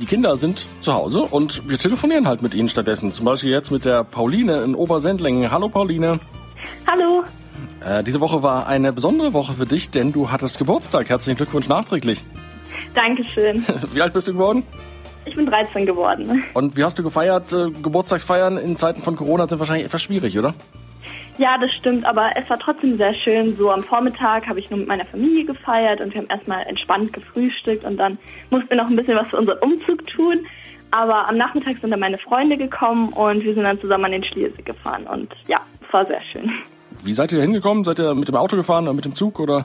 Die Kinder sind zu Hause und wir telefonieren halt mit ihnen stattdessen. Zum Beispiel jetzt mit der Pauline in Obersendlingen. Hallo Pauline. Hallo. Äh, diese Woche war eine besondere Woche für dich, denn du hattest Geburtstag. Herzlichen Glückwunsch nachträglich. Dankeschön. Wie alt bist du geworden? Ich bin 13 geworden. Und wie hast du gefeiert? Äh, Geburtstagsfeiern in Zeiten von Corona sind wahrscheinlich etwas schwierig, oder? Ja, das stimmt, aber es war trotzdem sehr schön. So am Vormittag habe ich nur mit meiner Familie gefeiert und wir haben erstmal entspannt gefrühstückt und dann mussten wir noch ein bisschen was für unseren Umzug tun. Aber am Nachmittag sind dann meine Freunde gekommen und wir sind dann zusammen an den Schliersee gefahren und ja, es war sehr schön. Wie seid ihr hingekommen? Seid ihr mit dem Auto gefahren oder mit dem Zug oder?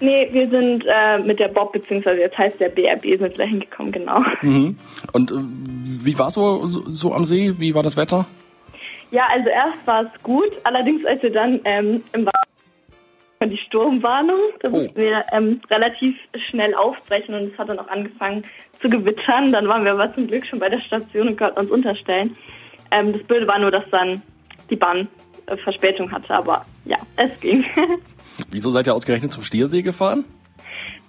Nee, wir sind äh, mit der Bob, beziehungsweise jetzt heißt der BRB, sind wir da hingekommen, genau. Mhm. Und äh, wie war so, so, so am See? Wie war das Wetter? Ja, also erst war es gut, allerdings als wir dann ähm, im Wasser die Sturmwarnung, da Oh. mussten wir ähm, relativ schnell aufbrechen und es hat dann auch angefangen zu gewittern. Dann waren wir aber zum Glück schon bei der Station und konnten uns unterstellen. Ähm, das Blöde war nur, dass dann die Bahn äh, Verspätung hatte, aber ja, es ging. Wieso seid ihr ausgerechnet zum Stiersee gefahren?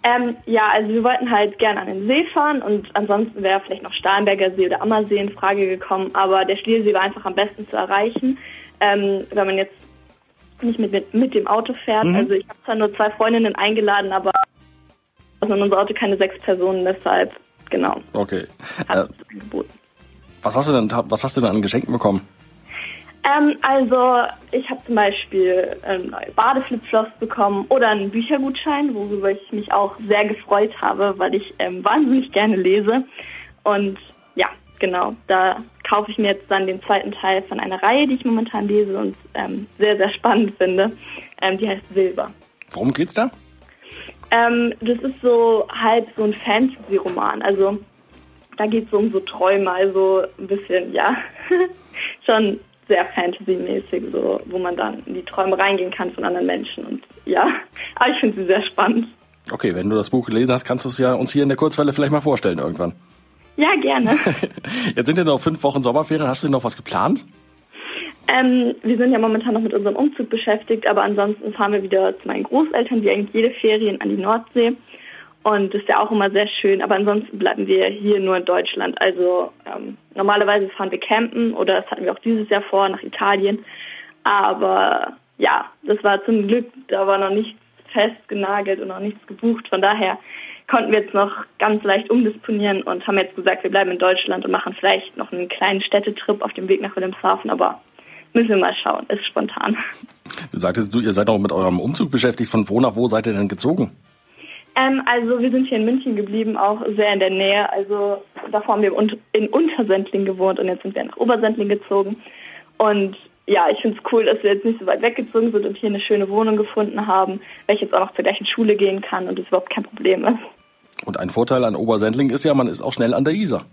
Ähm, ja, also wir wollten halt gerne an den See fahren und ansonsten wäre vielleicht noch Starnberger See oder Ammersee in Frage gekommen, aber der Schliersee war einfach am besten zu erreichen, ähm, wenn man jetzt nicht mit, mit, mit dem Auto fährt. Also ich habe zwar nur zwei Freundinnen eingeladen, aber also in unser Auto keine sechs Personen, deshalb genau, Okay. Äh, was hast du denn, was hast du denn an Geschenken bekommen? Ähm, also ich habe zum Beispiel ähm, neue Badeflipflops bekommen oder einen Büchergutschein, worüber ich mich auch sehr gefreut habe, weil ich ähm, wahnsinnig gerne lese. Und ja, genau, da kaufe ich mir jetzt dann den zweiten Teil von einer Reihe, die ich momentan lese und ähm, sehr, sehr spannend finde. Ähm, die heißt Silber. Worum geht's da? Ähm, das ist so halb so ein Fantasy-Roman. Also da geht es so um so Träume, also ein bisschen, ja, schon sehr Fantasy-mäßig, so, wo man dann in die Träume reingehen kann von anderen Menschen. Und ja, aber ich finde sie sehr spannend. Okay, wenn du das Buch gelesen hast, kannst du es ja uns hier in der Kurzwelle vielleicht mal vorstellen irgendwann. Ja, gerne. Jetzt sind ja noch fünf Wochen Sommerferien. Hast du denn noch was geplant? ähm, wir sind ja momentan noch mit unserem Umzug beschäftigt, aber ansonsten fahren wir wieder zu meinen Großeltern, die eigentlich jede Ferien an die Nordsee. Und das ist ja auch immer sehr schön, aber ansonsten bleiben wir hier nur in Deutschland. Also ähm, normalerweise fahren wir campen oder das hatten wir auch dieses Jahr vor, nach Italien. Aber ja, das war zum Glück, da war noch nichts festgenagelt und noch nichts gebucht. Von daher konnten wir jetzt noch ganz leicht umdisponieren und haben jetzt gesagt, wir bleiben in Deutschland und machen vielleicht noch einen kleinen Städtetrip auf dem Weg nach Wilhelmshaven, aber müssen wir mal schauen, ist spontan. Du sagtest, du, ihr seid auch mit eurem Umzug beschäftigt. Von wo nach wo seid ihr denn gezogen? Ähm, also wir sind hier in München geblieben, auch sehr in der Nähe. Also davor haben wir in in Untersendling gewohnt und jetzt sind wir nach Obersendling gezogen. Und ja, ich finde es cool, dass wir jetzt nicht so weit weggezogen sind und hier eine schöne Wohnung gefunden haben, weil ich jetzt auch noch zur gleichen Schule gehen kann und das überhaupt kein Problem ist. Und ein Vorteil an Obersendling ist ja, man ist auch schnell an der Isar.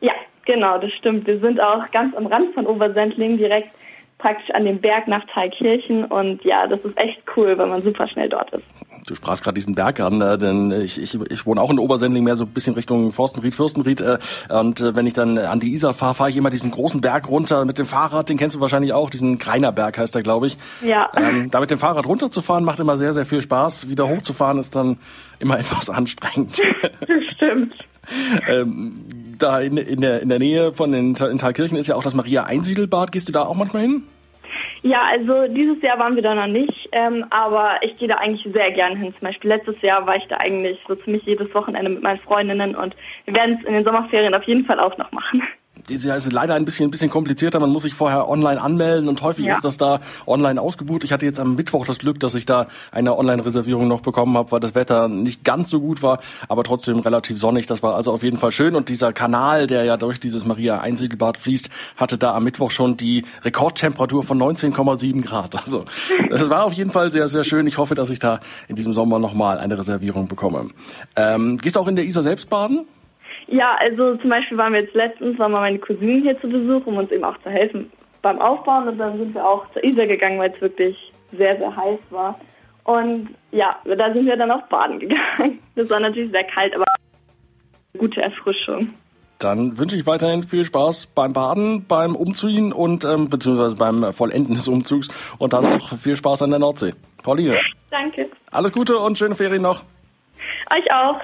Ja, genau, das stimmt. Wir sind auch ganz am Rand von Obersendling, direkt praktisch an dem Berg nach Thalkirchen und ja, das ist echt cool, weil man super schnell dort ist. Du sprachst gerade diesen Berg an, äh, denn ich, ich, ich wohne auch in Obersendling, mehr so ein bisschen Richtung Forstenried, Fürstenried. Äh, und äh, wenn ich dann an die Isar fahre, fahre ich immer diesen großen Berg runter mit dem Fahrrad. Den kennst du wahrscheinlich auch, diesen Kreinerberg heißt der, glaube ich. Ja. Ähm, da mit dem Fahrrad runterzufahren macht immer sehr, sehr viel Spaß. Wieder hochzufahren ist dann immer etwas anstrengend. Das stimmt. ähm, da in, in, der, in der Nähe von den in Thalkirchen ist ja auch das Maria-Einsiedelbad. Gehst du da auch manchmal hin? Ja, also dieses Jahr waren wir da noch nicht, ähm, aber ich gehe da eigentlich sehr gerne hin. Zum Beispiel letztes Jahr war ich da eigentlich so ziemlich jedes Wochenende mit meinen Freundinnen und wir werden es in den Sommerferien auf jeden Fall auch noch machen. Ist leider ein bisschen, ein bisschen komplizierter. Man muss sich vorher online anmelden und häufig Ja. ist das da online ausgebucht. Ich hatte jetzt am Mittwoch das Glück, dass ich da eine Online-Reservierung noch bekommen habe, weil das Wetter nicht ganz so gut war, aber trotzdem relativ sonnig. Das war also auf jeden Fall schön. Und dieser Kanal, der ja durch dieses Maria-Einsiedelbad fließt, hatte da am Mittwoch schon die Rekordtemperatur von 19,7 Grad. Also es war auf jeden Fall sehr, sehr schön. Ich hoffe, dass ich da in diesem Sommer nochmal eine Reservierung bekomme. Ähm, gehst du auch in der Isar selbst baden? Ja, also zum Beispiel waren wir jetzt letztens, waren wir meine Cousinen hier zu Besuch, um uns eben auch zu helfen beim Aufbauen und dann sind wir auch zur Isar gegangen, weil es wirklich sehr, sehr heiß war. Und ja, da sind wir dann auch baden gegangen. Das war natürlich sehr kalt, aber gute Erfrischung. Dann wünsche ich weiterhin viel Spaß beim Baden, beim Umziehen und ähm, beziehungsweise beim Vollenden des Umzugs und dann auch viel Spaß an der Nordsee. Pauline, Danke. alles Gute und schöne Ferien noch. Euch auch.